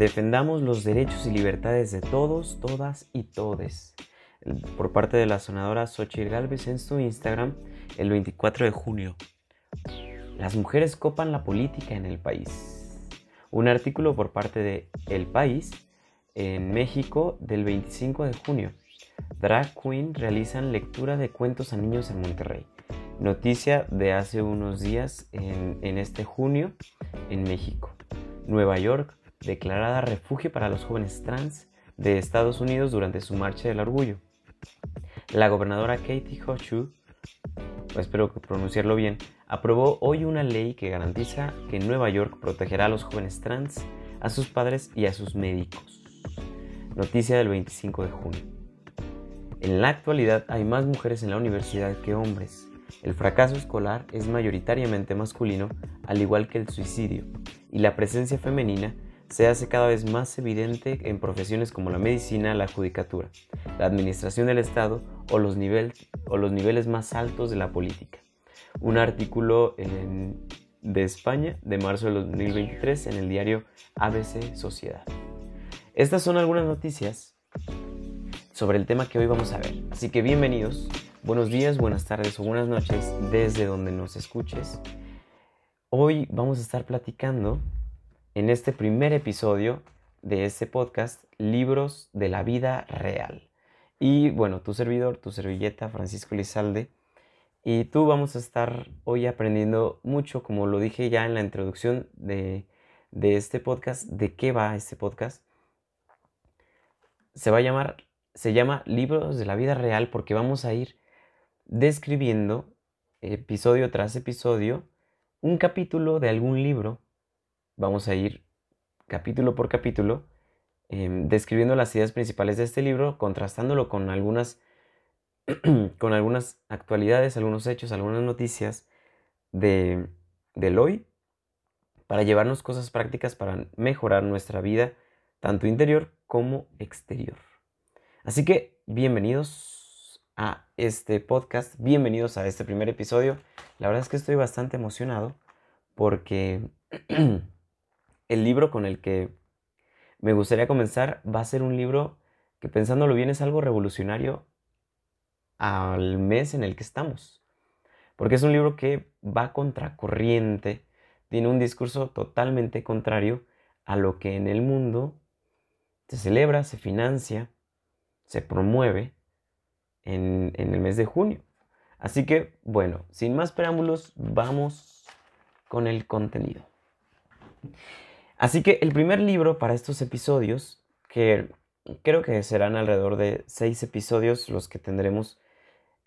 Defendamos los derechos y libertades de todos, todas y todes. Por parte de la sonadora Xochitl Galvez en su Instagram el 24 de junio. Las mujeres copan la política en el país. Un artículo por parte de El País en México del 25 de junio. Drag Queen realizan lectura de cuentos a niños en Monterrey. Noticia de hace unos días en, en este junio en México. Nueva York declarada refugio para los jóvenes trans de Estados Unidos durante su marcha del orgullo. La gobernadora Katie Hochul, espero pronunciarlo bien, aprobó hoy una ley que garantiza que Nueva York protegerá a los jóvenes trans, a sus padres y a sus médicos. Noticia del 25 de junio. En la actualidad hay más mujeres en la universidad que hombres. El fracaso escolar es mayoritariamente masculino, al igual que el suicidio, y la presencia femenina se hace cada vez más evidente en profesiones como la medicina, la judicatura, la administración del Estado o los, niveles más altos de la política. Un artículo de España de marzo de 2023 en el diario ABC Sociedad. Estas son algunas noticias sobre el tema que hoy vamos a ver. Así que bienvenidos, buenos días, buenas tardes o buenas noches desde donde nos escuches. Hoy vamos a estar platicando en este primer episodio de este podcast, Libros de la Vida Real. Y bueno, tu servidor, tu servilleta, Francisco Lizalde, y tú vamos a estar hoy aprendiendo mucho, como lo dije ya en la introducción de, de este podcast, de qué va este podcast. Se va a llamar, se llama Libros de la Vida Real porque vamos a ir describiendo episodio tras episodio un capítulo de algún libro vamos a ir capítulo por capítulo em, describiendo las ideas principales de este libro, contrastándolo con algunas, con algunas actualidades, algunos hechos, algunas noticias de, del hoy, para llevarnos cosas prácticas para mejorar nuestra vida, tanto interior como exterior. Así que bienvenidos a este podcast, bienvenidos a este primer episodio. La verdad es que estoy bastante emocionado porque el libro con el que me gustaría comenzar va a ser un libro que pensándolo bien es algo revolucionario al mes en el que estamos. Porque es un libro que va contracorriente, tiene un discurso totalmente contrario a lo que en el mundo se celebra, se financia, se promueve en, en el mes de junio. Así que, bueno, sin más preámbulos, vamos con el contenido. Así que el primer libro para estos episodios, que creo que serán alrededor de seis episodios los que tendremos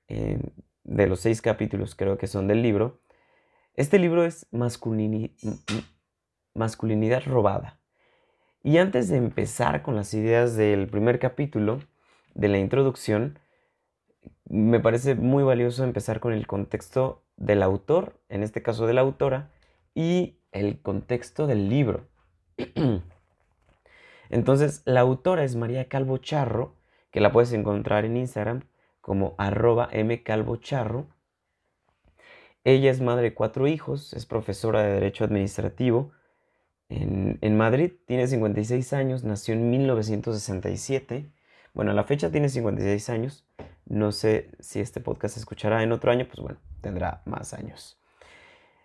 eh, de los seis capítulos, creo que son del libro. Este libro es Masculinidad robada. Y antes de empezar con las ideas del primer capítulo, de la introducción, me parece muy valioso empezar con el contexto del autor, en este caso de la autora, y el contexto del libro. Entonces, la autora es María Calvo Charro, que la puedes encontrar en Instagram como arroba mcalvocharro. Ella es madre de cuatro hijos, es profesora de Derecho Administrativo en, en, Madrid, tiene 56 años, nació en 1967. Bueno, a la fecha tiene 56 años. No sé si este podcast se escuchará en otro año, pues bueno, tendrá más años.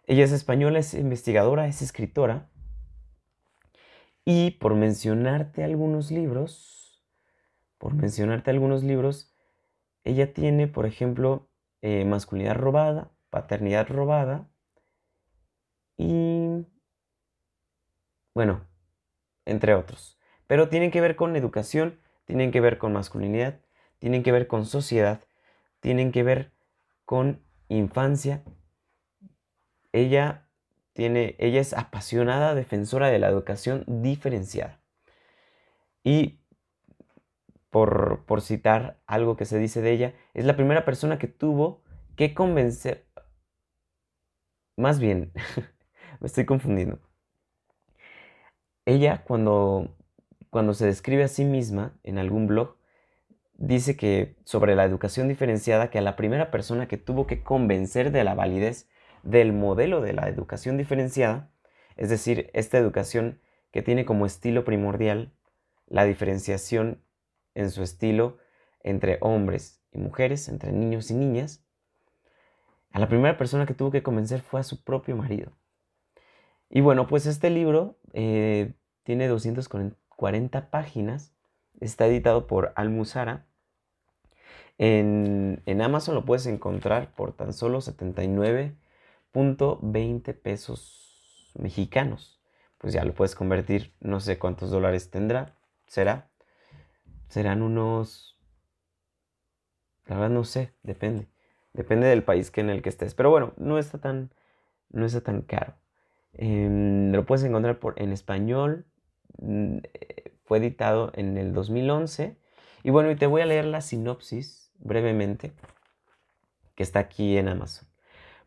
Ella es española, es investigadora, es escritora y por mencionarte algunos libros, por mencionarte algunos libros, ella tiene, por ejemplo, eh, masculinidad robada, paternidad robada y, bueno, entre otros. Pero tienen que ver con educación, tienen que ver con masculinidad, tienen que ver con sociedad, tienen que ver con infancia. Ella ella es apasionada defensora de la educación diferenciada. Y por, por citar algo que se dice de ella, es la primera persona que tuvo que convencer, más bien, me estoy confundiendo. Ella cuando, cuando se describe a sí misma en algún blog, dice que sobre la educación diferenciada, que a la primera persona que tuvo que convencer de la validez del modelo de la educación diferenciada, es decir, esta educación que tiene como estilo primordial la diferenciación en su estilo entre hombres y mujeres, entre niños y niñas, a la primera persona que tuvo que convencer fue a su propio marido. Y bueno, pues este libro eh, tiene 240 páginas, está editado por Almuzara. En, en Amazon lo puedes encontrar por tan solo 79.20 pesos mexicanos. Pues ya lo puedes convertir, no sé cuántos dólares tendrá, será. Serán unos... La verdad no sé, depende. Depende del país que en el que estés. Pero bueno, no está tan, no está tan caro. Em, lo puedes encontrar por, en español. Mm, eh, fue editado en el 2011. Y bueno, y te voy a leer la sinopsis brevemente que está aquí en Amazon.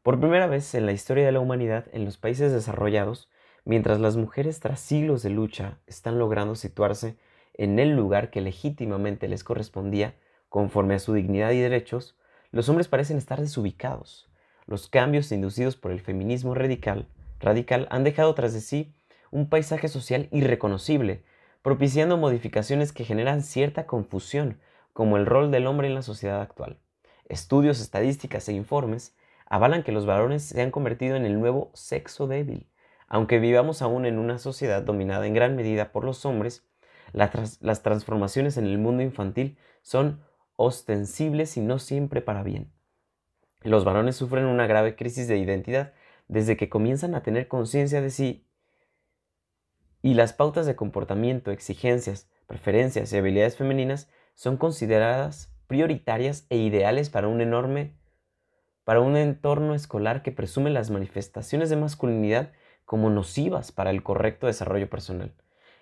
Por primera vez en la historia de la humanidad, en los países desarrollados, mientras las mujeres tras siglos de lucha están logrando situarse en el lugar que legítimamente les correspondía conforme a su dignidad y derechos, los hombres parecen estar desubicados. Los cambios inducidos por el feminismo radical, radical han dejado tras de sí un paisaje social irreconocible, propiciando modificaciones que generan cierta confusión, como el rol del hombre en la sociedad actual. Estudios, estadísticas e informes avalan que los varones se han convertido en el nuevo sexo débil. Aunque vivamos aún en una sociedad dominada en gran medida por los hombres, las transformaciones en el mundo infantil son ostensibles y no siempre para bien. Los varones sufren una grave crisis de identidad desde que comienzan a tener conciencia de sí y las pautas de comportamiento, exigencias, preferencias y habilidades femeninas son consideradas prioritarias e ideales para un enorme para un entorno escolar que presume las manifestaciones de masculinidad como nocivas para el correcto desarrollo personal.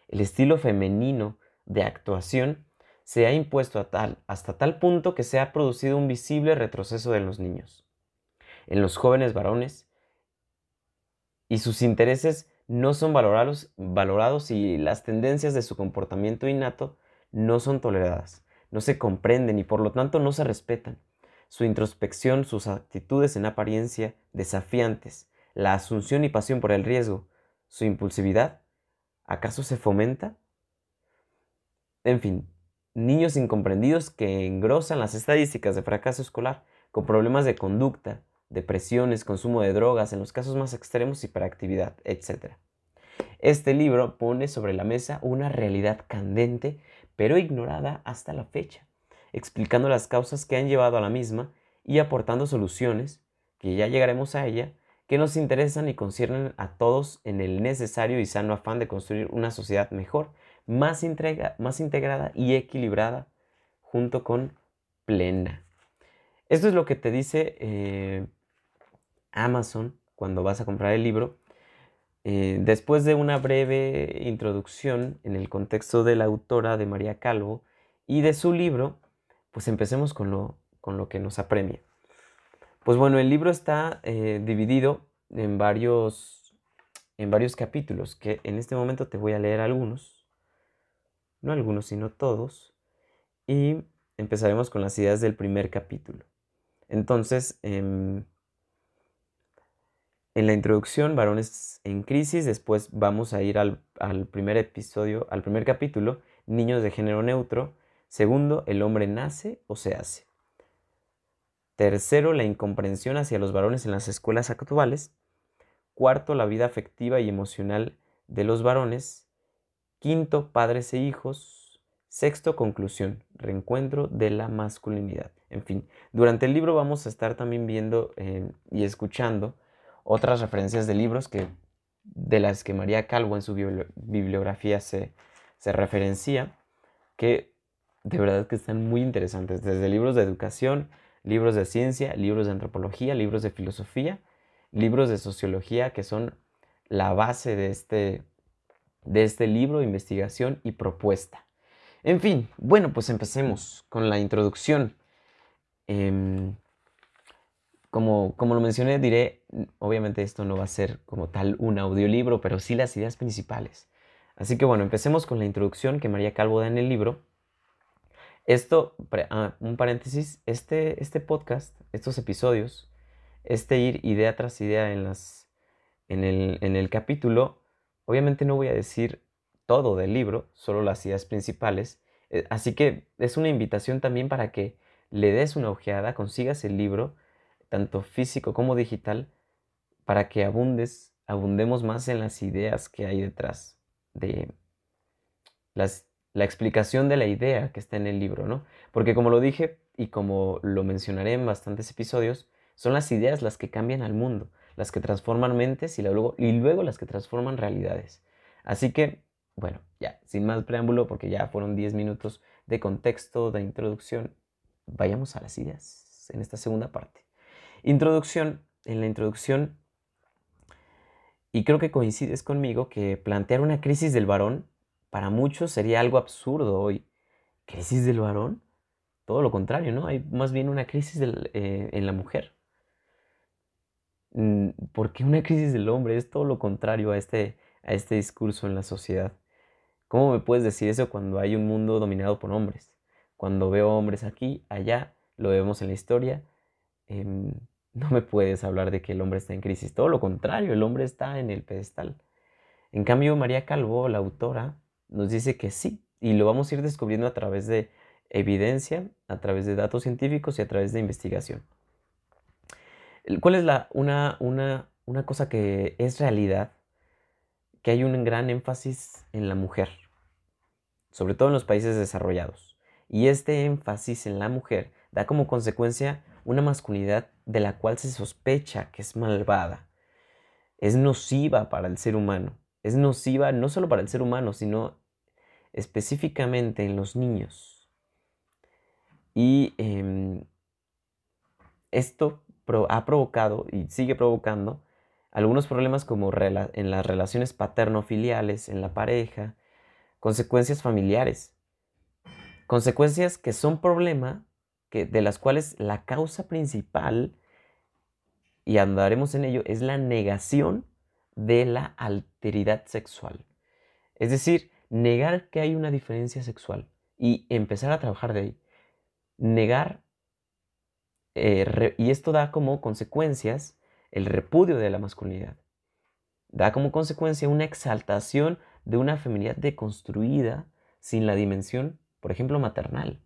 El estilo femenino de actuación se ha impuesto a tal, hasta tal punto que se ha producido un visible retroceso de los niños. En los jóvenes varones y sus intereses no son valorados, valorados y las tendencias de su comportamiento innato no son toleradas, no se comprenden y por lo tanto no se respetan. Su introspección, sus actitudes en apariencia desafiantes, la asunción y pasión por el riesgo, su impulsividad, ¿acaso se fomenta? En fin, niños incomprendidos que engrosan las estadísticas de fracaso escolar con problemas de conducta, depresiones, consumo de drogas, en los casos más extremos, hiperactividad, etc. Este libro pone sobre la mesa una realidad candente, pero ignorada hasta la fecha, explicando las causas que han llevado a la misma y aportando soluciones, que ya llegaremos a ella, que nos interesan y conciernen a todos en el necesario y sano afán de construir una sociedad mejor más, más integrada y equilibrada junto con plena. Esto es lo que te dice eh, Amazon cuando vas a comprar el libro. Eh, después de una breve introducción en el contexto de la autora de María Calvo y de su libro, pues empecemos con lo, con lo que nos apremia. Pues bueno, el libro está eh, dividido en varios, en varios capítulos, que en este momento te voy a leer algunos no algunos, sino todos, y empezaremos con las ideas del primer capítulo. Entonces, em, en la introducción, varones en crisis, después vamos a ir al, al primer episodio, al primer capítulo, niños de género neutro. Segundo, el hombre nace o se hace. Tercero, la incomprensión hacia los varones en las escuelas actuales. Cuarto, la vida afectiva y emocional de los varones. Quinto, padres e hijos. Sexto, conclusión, reencuentro de la masculinidad. En fin, durante el libro vamos a estar también viendo eh, y escuchando otras referencias de libros que, de las que María Calvo en su bibliografía se, se referencia, que de verdad que están muy interesantes, desde libros de educación, libros de ciencia, libros de antropología, libros de filosofía, libros de sociología, que son la base de este, de este libro, investigación y propuesta. En fin, bueno, pues empecemos con la introducción. Em, como, como lo mencioné, diré, obviamente esto no va a ser como tal un audiolibro, pero sí las ideas principales. Así que bueno, empecemos con la introducción que María Calvo da en el libro. Esto, ah, un paréntesis, este, este podcast, estos episodios, este ir idea tras idea en, las, en, el, en el capítulo, Obviamente no voy a decir todo del libro, solo las ideas principales. Eh, así que es una invitación también para que le des una ojeada, consigas el libro, tanto físico como digital, para que abundes, abundemos más en las ideas que hay detrás de las, la explicación de la idea que está en el libro, ¿no? Porque como lo dije y como lo mencionaré en bastantes episodios, son las ideas las que cambian al mundo, las que transforman mentes y luego, y luego las que transforman realidades. Así que, bueno, ya, sin más preámbulo, porque ya fueron 10 minutos de contexto, de introducción, vayamos a las ideas en esta segunda parte. Introducción, en la introducción, y creo que coincides conmigo que plantear una crisis del varón para muchos sería algo absurdo hoy. ¿Crisis del varón? Todo lo contrario, ¿no? Hay más bien una crisis eh, en la mujer. Mm, ¿Por qué una crisis del hombre? Es todo lo contrario a este, a este discurso en la sociedad. ¿Cómo me puedes decir eso cuando hay un mundo dominado por hombres? Cuando veo hombres aquí, allá, lo vemos en la historia, em, no me puedes hablar de que el hombre está en crisis. Todo lo contrario, el hombre está en el pedestal. En cambio, María Calvo, la autora, nos dice que sí, y lo vamos a ir descubriendo a través de evidencia, a través de datos científicos y a través de investigación. ¿Cuál es la, una, una, una cosa que es realidad? Que hay un gran énfasis en la mujer, sobre todo en los países desarrollados. Y este énfasis en la mujer da como consecuencia una masculinidad de la cual se sospecha que es malvada, es nociva para el ser humano, es nociva no solo para el ser humano, sino específicamente en los niños. Y em, esto ha provocado y sigue provocando algunos problemas como en las relaciones paterno-filiales, en la pareja, consecuencias familiares Consecuencias que son problema, que, de las cuales la causa principal, y andaremos en ello, es la negación de la alteridad sexual. Es decir, negar que hay una diferencia sexual y empezar a trabajar de ahí. Negar, eh, y esto da como consecuencias el repudio de la masculinidad. Da como consecuencia una exaltación de una feminidad deconstruida sin la dimensión por ejemplo, maternal.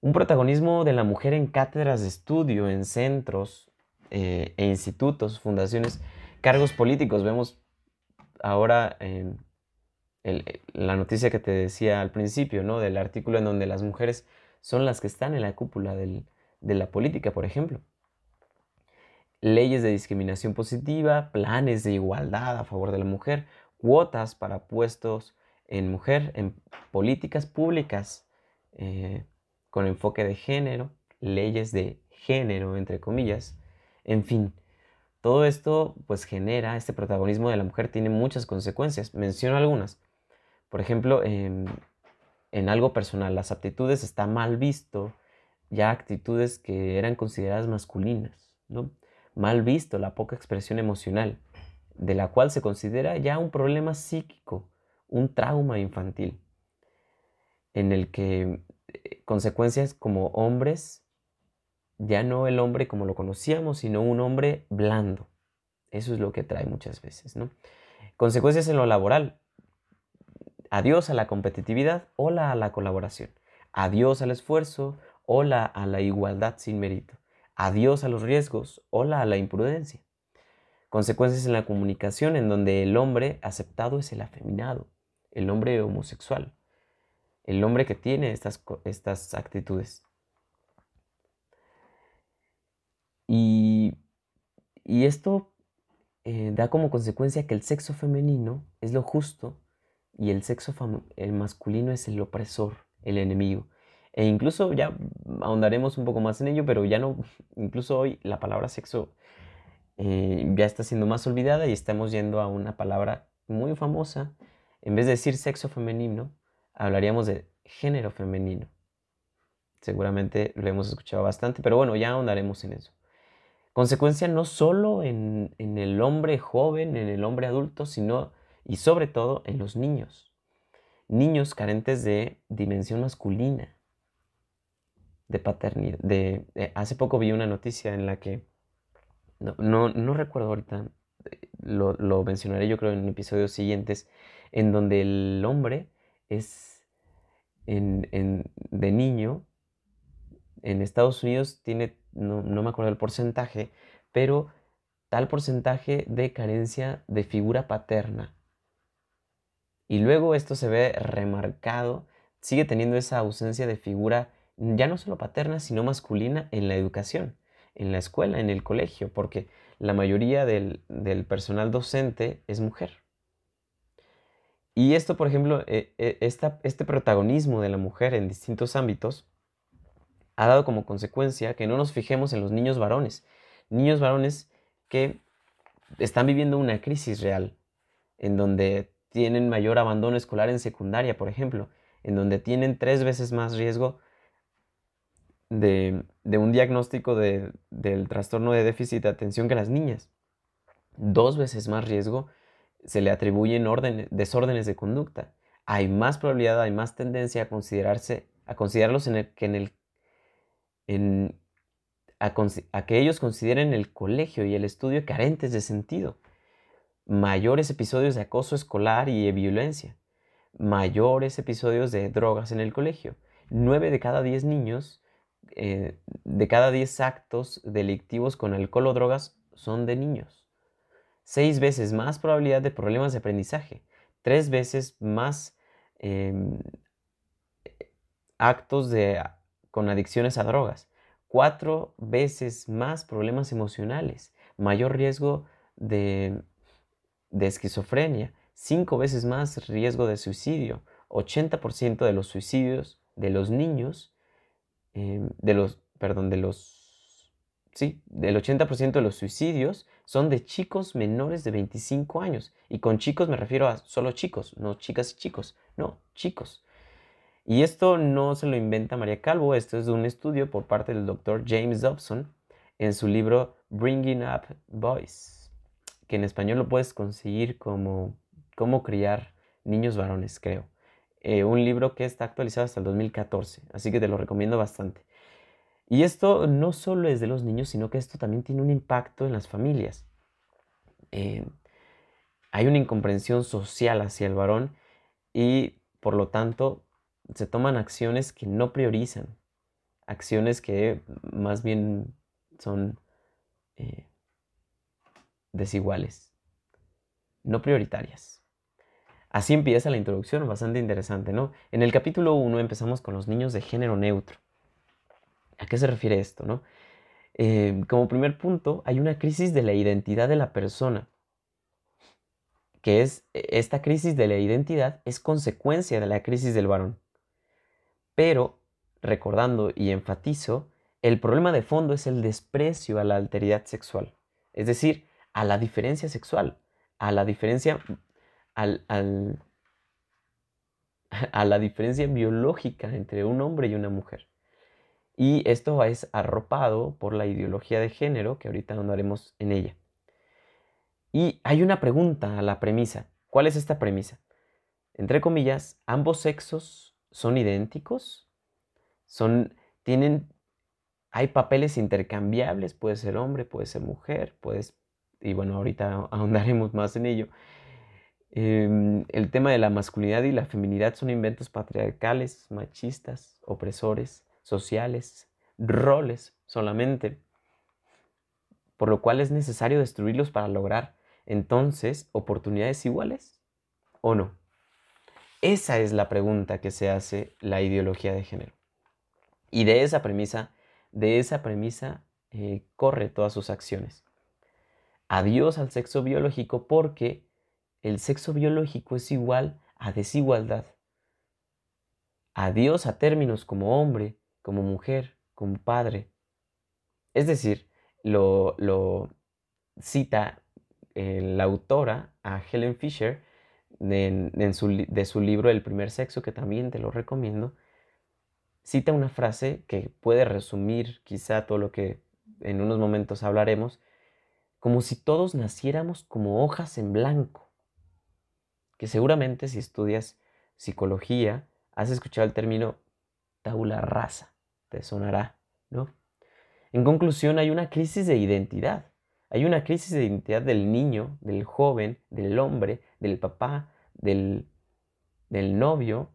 Un protagonismo de la mujer en cátedras de estudio, en centros eh, e institutos, fundaciones, cargos políticos. Vemos ahora la noticia que te decía al principio, ¿no? Del artículo en donde las mujeres son las que están en la cúpula de la política, por ejemplo. Leyes de discriminación positiva, planes de igualdad a favor de la mujer, cuotas para puestos en mujer, en políticas públicas eh, con enfoque de género, leyes de género, entre comillas, en fin. Todo esto pues genera, este protagonismo de la mujer tiene muchas consecuencias. Menciono algunas. Por ejemplo, en, en algo personal, las aptitudes está mal visto ya actitudes que eran consideradas masculinas, ¿no? Mal visto la poca expresión emocional de la cual se considera ya un problema psíquico, un trauma infantil, en el que eh, consecuencias como hombres, ya no el hombre como lo conocíamos, sino un hombre blando. Eso es lo que trae muchas veces, ¿no? Consecuencias en lo laboral. Adiós a la competitividad, hola a la colaboración. Adiós al esfuerzo, hola a la igualdad sin mérito. Adiós a los riesgos, hola a la imprudencia. Consecuencias en la comunicación en donde el hombre aceptado es el afeminado, el hombre homosexual, el hombre que tiene estas, estas actitudes. Y, esto eh, da como consecuencia que el sexo femenino es lo justo y el sexo el masculino es el opresor, el enemigo. E incluso ya ahondaremos un poco más en ello, pero ya no, incluso hoy la palabra sexo eh, ya está siendo más olvidada y estamos yendo a una palabra muy famosa. En vez de decir sexo femenino, hablaríamos de género femenino. Seguramente lo hemos escuchado bastante, pero bueno, ya ahondaremos en eso. Consecuencia no solo en, en el hombre joven, en el hombre adulto, sino y sobre todo en los niños. Niños carentes de dimensión masculina, de paternidad. De, hace poco vi una noticia en la que no, no, recuerdo ahorita lo, mencionaré yo creo en episodios siguientes, en donde el hombre es de niño, en Estados Unidos tiene, no, no me acuerdo el porcentaje, pero tal porcentaje de carencia de figura paterna. Y luego esto se ve remarcado, sigue teniendo esa ausencia de figura ya no solo paterna, sino masculina en la educación, en la escuela, en el colegio, porque la mayoría del, personal docente es mujer. Y esto, por ejemplo, eh, eh, este protagonismo de la mujer en distintos ámbitos ha dado como consecuencia que no nos fijemos en los niños varones. Niños varones que están viviendo una crisis real, en donde tienen mayor abandono escolar en secundaria, por ejemplo, en donde tienen tres veces más riesgo de, un diagnóstico del trastorno de déficit de atención que las niñas. Dos veces más riesgo se le atribuyen desórdenes de conducta. Hay más probabilidad, hay más tendencia a considerarse, a considerarlos en el, que en el, a, que ellos consideren el colegio y el estudio carentes de sentido, mayores episodios de acoso escolar y de violencia, mayores episodios de drogas en el colegio. Nueve de cada diez niños, eh, de cada diez actos delictivos con alcohol o drogas son de niños. Seis veces más probabilidad de problemas de aprendizaje, tres veces más em, actos de, con adicciones a drogas, cuatro veces más problemas emocionales, mayor riesgo de, esquizofrenia, cinco veces más riesgo de suicidio, 80% de los suicidios de los niños, em, de los, perdón, de los, sí, del 80% de los suicidios son de chicos menores de 25 años. Y con chicos me refiero a solo chicos, no chicas y chicos, no, chicos. Y esto no se lo inventa María Calvo, esto es un estudio por parte del doctor James Dobson en su libro Bringing Up Boys, que en español lo puedes conseguir como Cómo criar niños varones, creo. Eh, un libro que está actualizado hasta el 2014, así que te lo recomiendo bastante. Y esto no solo es de los niños, sino que esto también tiene un impacto en las familias. Eh, hay una incomprensión social hacia el varón y por lo tanto se toman acciones que no priorizan, acciones que más bien son eh, desiguales, no prioritarias. Así empieza la introducción, bastante interesante, ¿no? En el capítulo 1 empezamos con los niños de género neutro. ¿A qué se refiere esto, no? Eh, como primer punto, hay una crisis de la identidad de la persona, que es, esta crisis de la identidad es consecuencia de la crisis del varón. Pero, recordando y enfatizo, el problema de fondo es el desprecio a la alteridad sexual, es decir, a la diferencia sexual, a la diferencia, al, a la diferencia biológica entre un hombre y una mujer. Y esto es arropado por la ideología de género, que ahorita andaremos en ella. Y hay una pregunta a la premisa. ¿Cuál es esta premisa? Entre comillas, ambos sexos son idénticos, son, tienen, hay papeles intercambiables, puede ser hombre, puede ser mujer, puedes, y bueno, ahorita ahondaremos más en ello. Em, el tema de la masculinidad y la feminidad son inventos patriarcales, machistas, opresores, sociales, roles solamente, por lo cual es necesario destruirlos para lograr entonces oportunidades iguales o no. Esa es la pregunta que se hace la ideología de género. Y de esa premisa, de esa premisa eh, corre todas sus acciones. Adiós al sexo biológico porque el sexo biológico es igual a desigualdad. Adiós a términos como hombre, como mujer, como padre. Es decir, lo, lo cita eh, la autora a Helen Fisher de, su, libro El primer sexo, que también te lo recomiendo, cita una frase que puede resumir quizá todo lo que en unos momentos hablaremos, como si todos naciéramos como hojas en blanco, que seguramente si estudias psicología has escuchado el término tabula rasa, te sonará, ¿no? En conclusión, hay una crisis de identidad, Hay una crisis de identidad del niño, del joven, del hombre, del papá, del, novio.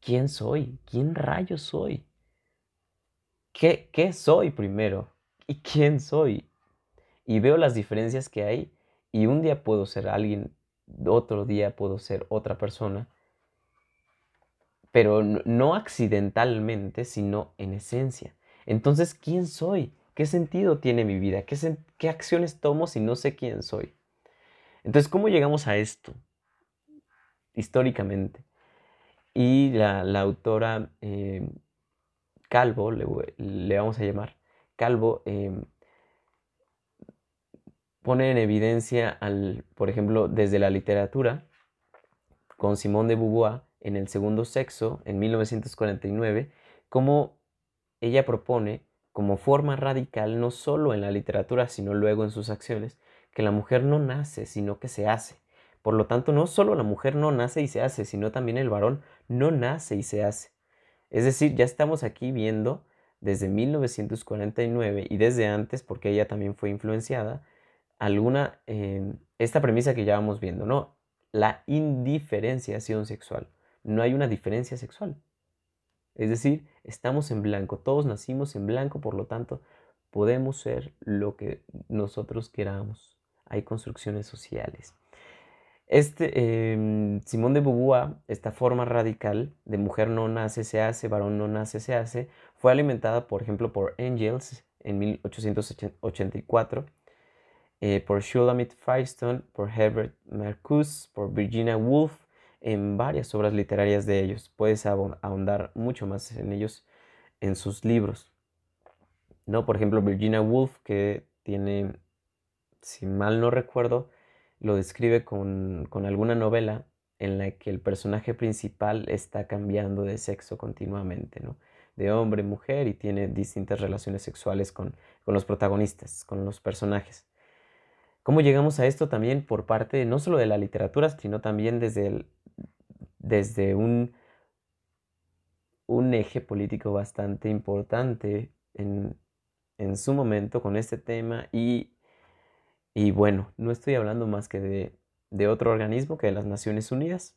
¿Quién soy? ¿Quién rayo soy? ¿Qué, ¿Qué soy primero? ¿Y quién soy? Y veo las diferencias que hay y un día puedo ser alguien, otro día puedo ser otra persona, pero no accidentalmente, sino en esencia. Entonces, ¿quién soy? ¿Qué sentido tiene mi vida? ¿Qué, acciones tomo si no sé quién soy? Entonces, ¿cómo llegamos a esto? Históricamente. Y la, autora eh, Calvo, le, vamos a llamar, Calvo, em, pone en evidencia, por ejemplo, desde la literatura, con Simón de Beauvoir, en El Segundo Sexo, en 1949, cómo ella propone como forma radical, no solo en la literatura, sino luego en sus acciones, que la mujer no nace, sino que se hace. Por lo tanto, no solo la mujer no nace y se hace, sino también el varón no nace y se hace. Es decir, ya estamos aquí viendo desde 1949 y desde antes, porque ella también fue influenciada, alguna, eh, esta premisa que ya vamos viendo, ¿no? La indiferenciación sexual. No hay una diferencia sexual. Es decir, estamos en blanco, todos nacimos en blanco, por lo tanto, podemos ser lo que nosotros queramos. Hay construcciones sociales. Este, em, Simón de Beauvoir, esta forma radical de mujer no nace, se hace, varón no nace, se hace, fue alimentada, por ejemplo, por Angels en 1884, eh, por Shulamit Firestone, por Herbert Marcuse, por Virginia Woolf, en varias obras literarias de ellos. Puedes ahondar mucho más en ellos en sus libros. ¿No? Por ejemplo, Virginia Woolf, que tiene, si mal no recuerdo, lo describe con, con alguna novela en la que el personaje principal está cambiando de sexo continuamente, ¿no? De hombre, mujer y tiene distintas relaciones sexuales con, con los protagonistas, con los personajes. ¿Cómo llegamos a esto también por parte no solo de la literatura, sino también desde desde un, un eje político bastante importante en, su momento con este tema y, y, bueno, no estoy hablando más que de, de otro organismo que de las Naciones Unidas,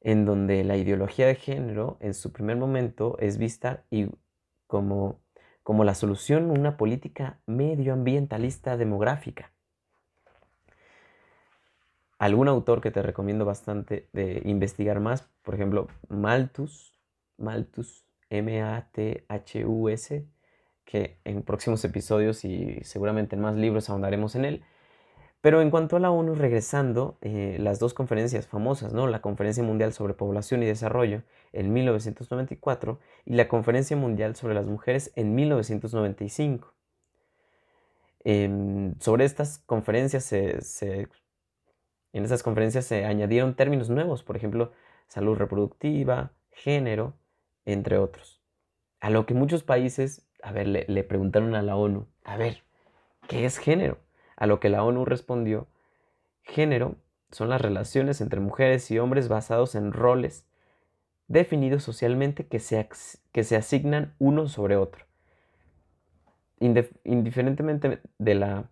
en donde la ideología de género en su primer momento es vista y como, como la solución una política medioambientalista demográfica algún autor que te recomiendo bastante de investigar más, por ejemplo, Malthus, Malthus, M-A-T-H-U-S, que en próximos episodios y seguramente en más libros ahondaremos en él. Pero en cuanto a la ONU, regresando, eh, las dos conferencias famosas, ¿no? La Conferencia Mundial sobre Población y Desarrollo en 1994 y la Conferencia Mundial sobre las Mujeres en 1995. Em, sobre estas conferencias se en esas conferencias se añadieron términos nuevos, por ejemplo, salud reproductiva, género, entre otros. A lo que muchos países, a ver, le, preguntaron a la ONU, a ver, ¿qué es género? A lo que la ONU respondió, género son las relaciones entre mujeres y hombres basados en roles definidos socialmente que se, que se asignan uno sobre otro. indiferentemente de la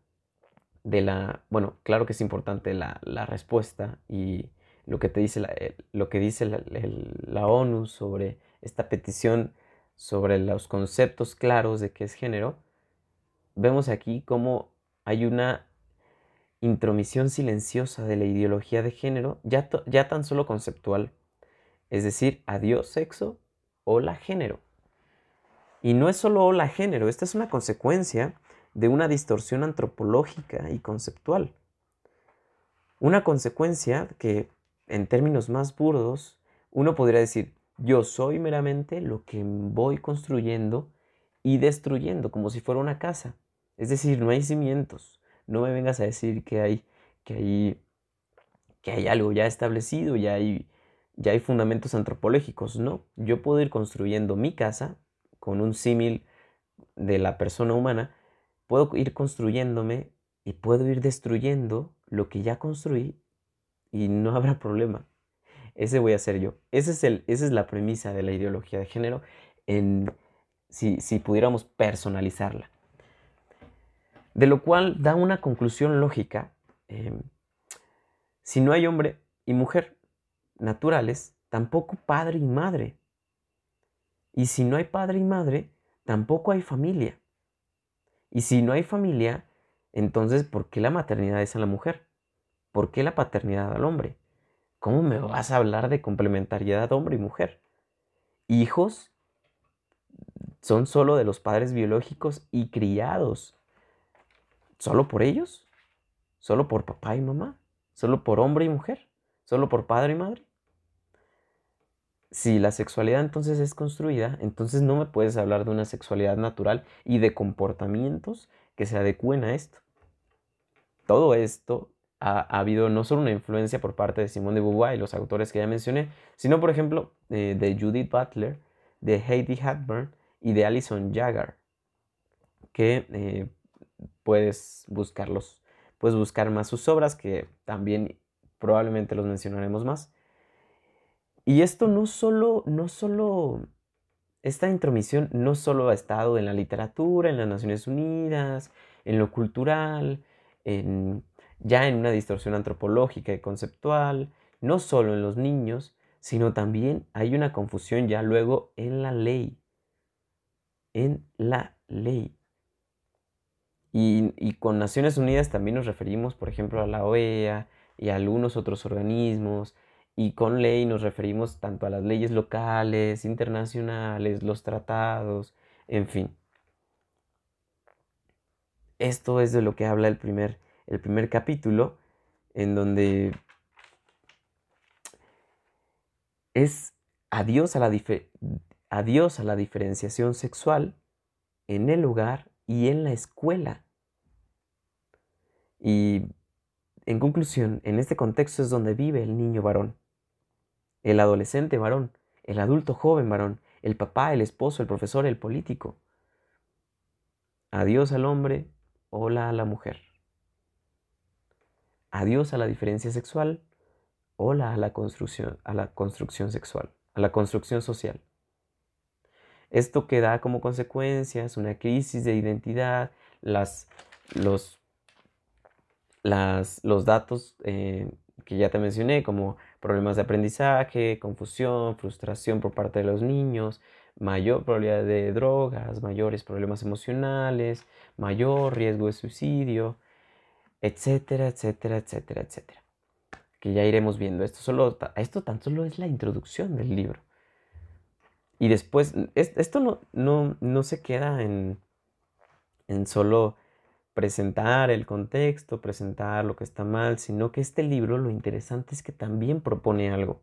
de la, bueno, claro que es importante la, respuesta y lo que te dice la, lo que dice la, ONU sobre esta petición, sobre los conceptos claros de qué es género, vemos aquí cómo hay una intromisión silenciosa de la ideología de género, ya, ya tan solo conceptual, es decir, adiós sexo, o la género. Y no es solo la género, esta es una consecuencia de una distorsión antropológica y conceptual. Una consecuencia que, en términos más burdos, uno podría decir, yo soy meramente lo que voy construyendo y destruyendo, como si fuera una casa. Es decir, no hay cimientos. No me vengas a decir que hay, que hay, que hay algo ya establecido, ya hay, ya hay fundamentos antropológicos. No, yo puedo ir construyendo mi casa con un símil de la persona humana puedo ir construyéndome y puedo ir destruyendo lo que ya construí y no habrá problema. Ese voy a ser yo. Ese es el, esa es la premisa de la ideología de género en, si, si pudiéramos personalizarla. De lo cual da una conclusión lógica. Em, si no hay hombre y mujer naturales, tampoco padre y madre. Y si no hay padre y madre, tampoco hay familia. Y si no hay familia, entonces, ¿por qué la maternidad es a la mujer? ¿Por qué la paternidad al hombre? ¿Cómo me vas a hablar de complementariedad hombre y mujer? Hijos son solo de los padres biológicos y criados. ¿Solo por ellos? ¿Solo por papá y mamá? ¿Solo por hombre y mujer? ¿Solo por padre y madre? Si la sexualidad entonces es construida, entonces no me puedes hablar de una sexualidad natural y de comportamientos que se adecúen a esto. Todo esto ha, habido no solo una influencia por parte de Simone de Beauvoir y los autores que ya mencioné, sino por ejemplo eh, de Judith Butler, de Heidi Hepburn y de Alison Jagger, que eh, puedes buscarlos, puedes buscar más sus obras que también probablemente los mencionaremos más. Y esto no solo, no solo, esta intromisión no solo ha estado en la literatura, en las Naciones Unidas, en lo cultural, ya en una distorsión antropológica y conceptual, no solo en los niños, sino también hay una confusión ya luego en la ley. En la ley. Y, y, con Naciones Unidas también nos referimos, por ejemplo, a la OEA y a algunos otros organismos. Y con ley nos referimos tanto a las leyes locales, internacionales, los tratados, en fin. Esto es de lo que habla el primer, el primer capítulo, en donde es adiós a, la adiós a la diferenciación sexual en el hogar y en la escuela. Y en conclusión, en este contexto es donde vive el niño varón, el adolescente varón, el adulto joven varón, el papá, el esposo, el profesor, el político. Adiós al hombre, hola a la mujer. Adiós a la diferencia sexual, hola a la construcción, a la construcción sexual, a la construcción social. Esto que da como consecuencias una crisis de identidad, las, los, las, los datos eh, que ya te mencioné, como problemas de aprendizaje, confusión, frustración por parte de los niños, mayor probabilidad de drogas, mayores problemas emocionales, mayor riesgo de suicidio, etcétera, etcétera, etcétera, etcétera. Que ya iremos viendo. Esto, solo, esto tan solo es la introducción del libro. Y después, esto no, no, no se queda en, en solo presentar el contexto, presentar lo que está mal, sino que este libro lo interesante es que también propone algo.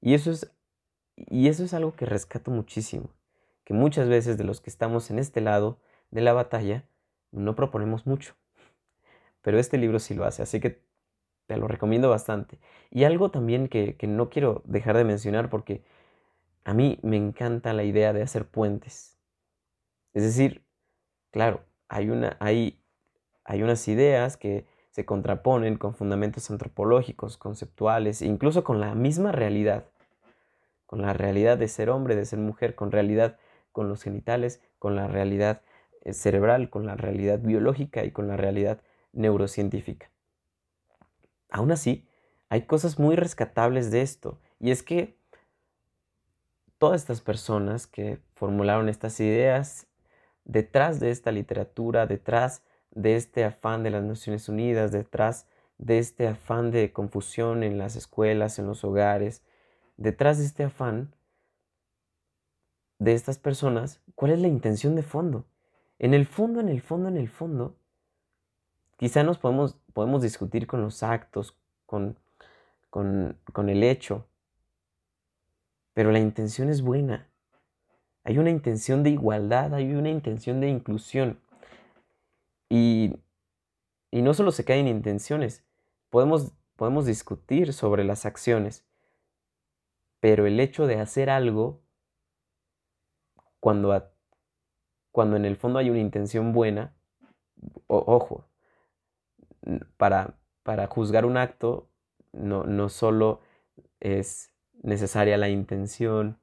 Y eso es y eso es algo que rescato muchísimo, que muchas veces de los que estamos en este lado de la batalla no proponemos mucho. Pero este libro sí lo hace, así que te lo recomiendo bastante. Y algo también que, no quiero dejar de mencionar porque a mí me encanta la idea de hacer puentes. Es decir, claro, hay, una, hay, hay unas ideas que se contraponen con fundamentos antropológicos, conceptuales, incluso con la misma realidad con la realidad de ser hombre, de ser mujer, con realidad con los genitales, con la realidad eh, cerebral, con la realidad biológica y con la realidad neurocientífica. Aún así, hay cosas muy rescatables de esto, y es que todas estas personas que formularon estas ideas, detrás de esta literatura, detrás de este afán de las Naciones Unidas, detrás de este afán de confusión en las escuelas, en los hogares, detrás de este afán de estas personas, ¿cuál es la intención de fondo? En el fondo, en el fondo, en el fondo, quizá nos podemos, podemos discutir con los actos, con, con, con el hecho, pero la intención es buena. Hay una intención de igualdad, hay una intención de inclusión. Y, y no solo se caen intenciones, podemos, podemos discutir sobre las acciones, pero el hecho de hacer algo, cuando, cuando en el fondo hay una intención buena, ojo, para, para juzgar un acto no, no solo es necesaria la intención,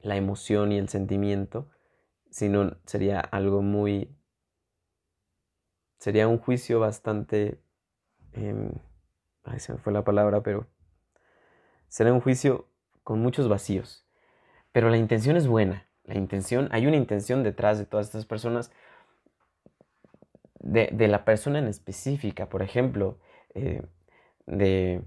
la emoción y el sentimiento, sino sería algo muy sería un juicio bastante... Eh, ay, se me fue la palabra, pero... Sería un juicio con muchos vacíos. Pero la intención es buena. La intención, hay una intención detrás de todas estas personas, de, de la persona en específica, por ejemplo, eh, de,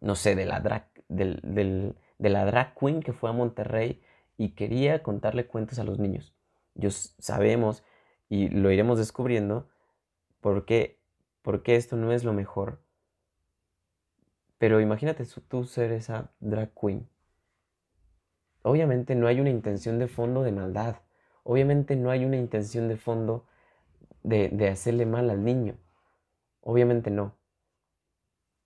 no sé, de la, drag, del, de la drag queen que fue a Monterrey y quería contarle cuentos a los niños. Yo sabemos y lo iremos descubriendo por qué, por qué esto no es lo mejor. Pero imagínate tú ser esa drag queen. Obviamente no hay una intención de fondo de maldad. Obviamente no hay una intención de fondo de, de hacerle mal al niño. Obviamente no.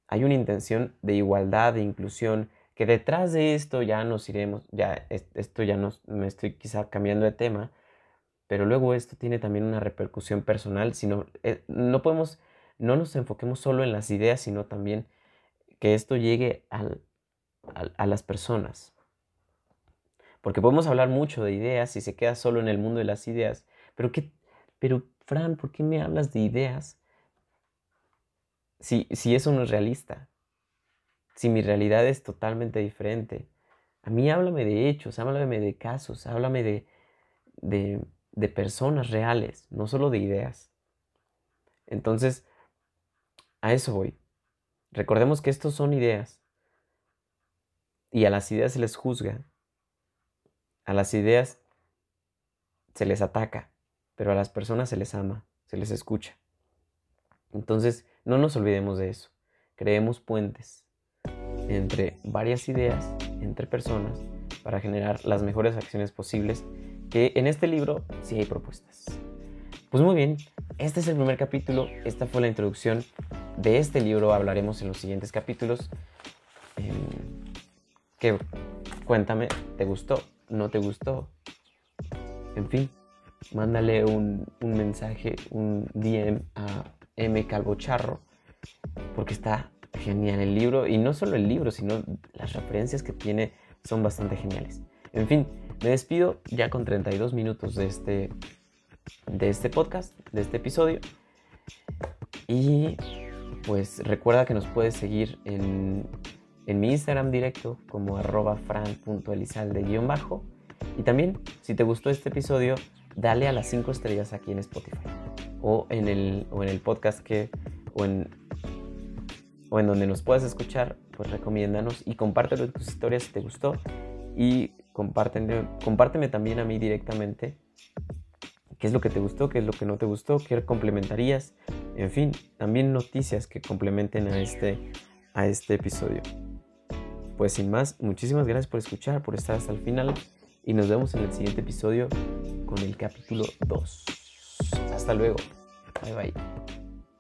Hay una intención de igualdad, de inclusión, que detrás de esto ya nos iremos, ya esto ya no, me estoy quizá cambiando de tema, pero luego esto tiene también una repercusión personal, sino eh, no podemos, no nos enfoquemos solo en las ideas, sino también que esto llegue al, a las personas. Porque podemos hablar mucho de ideas y se queda solo en el mundo de las ideas, pero qué, pero Fran, ¿por qué me hablas de ideas si, si eso no es realista? si mi realidad es totalmente diferente. A mí háblame de hechos, háblame de casos, háblame de, de, de personas reales, no solo de ideas. Entonces, a eso voy. Recordemos que estos son ideas. Y a las ideas se les juzga. A las ideas se les ataca, pero a las personas se les ama, se les escucha. Entonces, no nos olvidemos de eso. Creemos puentes entre varias ideas, entre personas, para generar las mejores acciones posibles, que en este libro sí hay propuestas. Pues muy bien, este es el primer capítulo, esta fue la introducción de este libro, hablaremos en los siguientes capítulos. Eh, que cuéntame, ¿te gustó? ¿No te gustó? En fin, mándale un, un mensaje, un DM a M Calvo Charro, porque está genial el libro y no solo el libro, sino las referencias que tiene son bastante geniales. En fin, me despido ya con 32 minutos de este, de este podcast, de este episodio. Y pues recuerda que nos puedes seguir en, en mi Instagram directo como arroba fran.elizalde-bajo. Y también, si te gustó este episodio, dale a las 5 estrellas aquí en Spotify o en el, o en el podcast que, o en o en donde nos puedas escuchar, pues recomiéndanos y compártelo en tus historias si te gustó. Y compárteme, compárteme también a mí directamente qué es lo que te gustó, qué es lo que no te gustó, qué complementarías, en fin, también noticias que complementen a este, a este episodio. Pues sin más, muchísimas gracias por escuchar, por estar hasta el final y nos vemos en el siguiente episodio con el capítulo 2. Hasta luego. Bye bye.